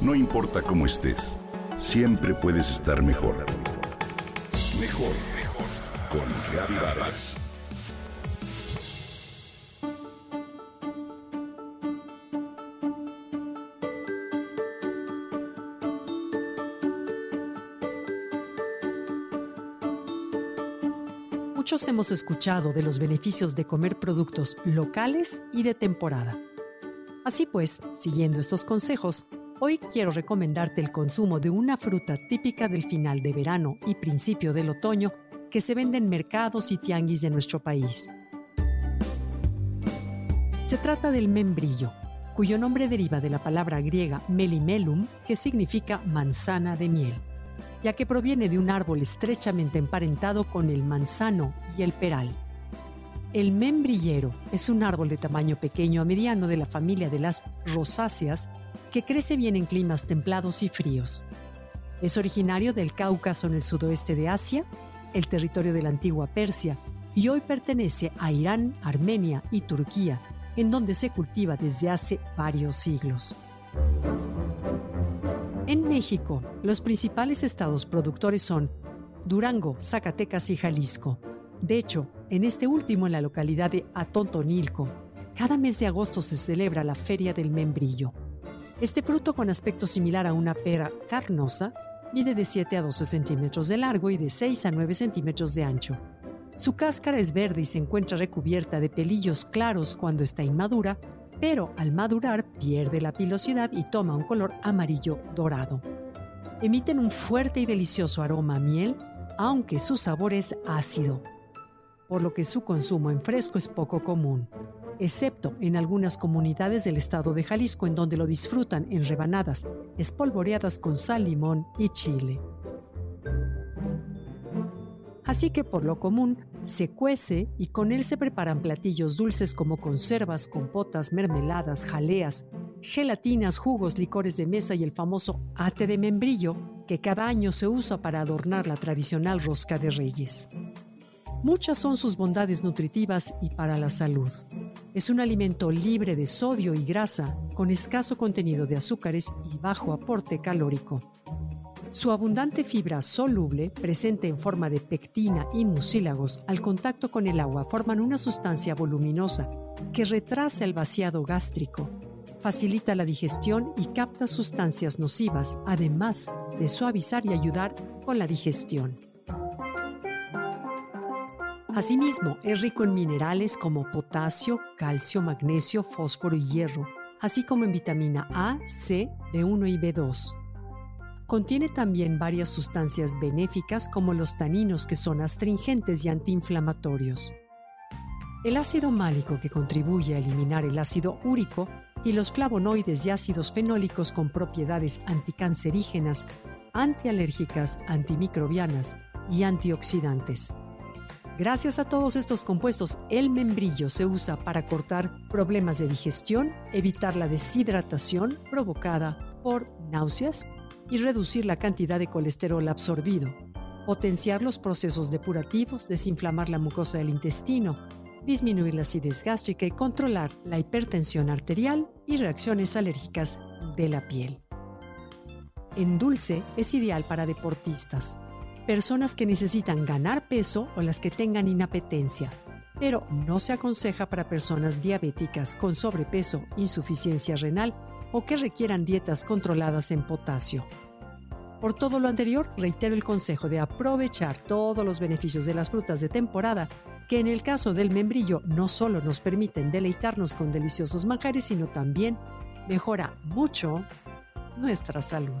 No importa cómo estés, siempre puedes estar mejor. Mejor, mejor. Con Reavivadas. Muchos hemos escuchado de los beneficios de comer productos locales y de temporada. Así pues, siguiendo estos consejos, hoy quiero recomendarte el consumo de una fruta típica del final de verano y principio del otoño que se vende en mercados y tianguis de nuestro país. Se trata del membrillo, cuyo nombre deriva de la palabra griega melimelum, que significa manzana de miel ya que proviene de un árbol estrechamente emparentado con el manzano y el peral. El membrillero es un árbol de tamaño pequeño a mediano de la familia de las rosáceas que crece bien en climas templados y fríos. Es originario del Cáucaso en el sudoeste de Asia, el territorio de la antigua Persia, y hoy pertenece a Irán, Armenia y Turquía, en donde se cultiva desde hace varios siglos. En México, los principales estados productores son Durango, Zacatecas y Jalisco. De hecho, en este último, en la localidad de Atontonilco, cada mes de agosto se celebra la Feria del Membrillo. Este fruto con aspecto similar a una pera carnosa mide de 7 a 12 centímetros de largo y de 6 a 9 centímetros de ancho. Su cáscara es verde y se encuentra recubierta de pelillos claros cuando está inmadura pero al madurar pierde la pilosidad y toma un color amarillo dorado. Emiten un fuerte y delicioso aroma a miel, aunque su sabor es ácido, por lo que su consumo en fresco es poco común, excepto en algunas comunidades del estado de Jalisco en donde lo disfrutan en rebanadas, espolvoreadas con sal, limón y chile. Así que por lo común, se cuece y con él se preparan platillos dulces como conservas, compotas, mermeladas, jaleas, gelatinas, jugos, licores de mesa y el famoso ate de membrillo que cada año se usa para adornar la tradicional rosca de reyes. Muchas son sus bondades nutritivas y para la salud. Es un alimento libre de sodio y grasa, con escaso contenido de azúcares y bajo aporte calórico. Su abundante fibra soluble, presente en forma de pectina y mucílagos, al contacto con el agua forman una sustancia voluminosa que retrasa el vaciado gástrico, facilita la digestión y capta sustancias nocivas, además de suavizar y ayudar con la digestión. Asimismo, es rico en minerales como potasio, calcio, magnesio, fósforo y hierro, así como en vitamina A, C, B1 y B2. Contiene también varias sustancias benéficas como los taninos que son astringentes y antiinflamatorios. El ácido málico que contribuye a eliminar el ácido úrico y los flavonoides y ácidos fenólicos con propiedades anticancerígenas, antialérgicas, antimicrobianas y antioxidantes. Gracias a todos estos compuestos, el membrillo se usa para cortar problemas de digestión, evitar la deshidratación provocada por náuseas, y reducir la cantidad de colesterol absorbido, potenciar los procesos depurativos, desinflamar la mucosa del intestino, disminuir la acidez gástrica y controlar la hipertensión arterial y reacciones alérgicas de la piel. En dulce es ideal para deportistas, personas que necesitan ganar peso o las que tengan inapetencia, pero no se aconseja para personas diabéticas con sobrepeso, insuficiencia renal o que requieran dietas controladas en potasio. Por todo lo anterior, reitero el consejo de aprovechar todos los beneficios de las frutas de temporada, que en el caso del membrillo no solo nos permiten deleitarnos con deliciosos manjares, sino también mejora mucho nuestra salud.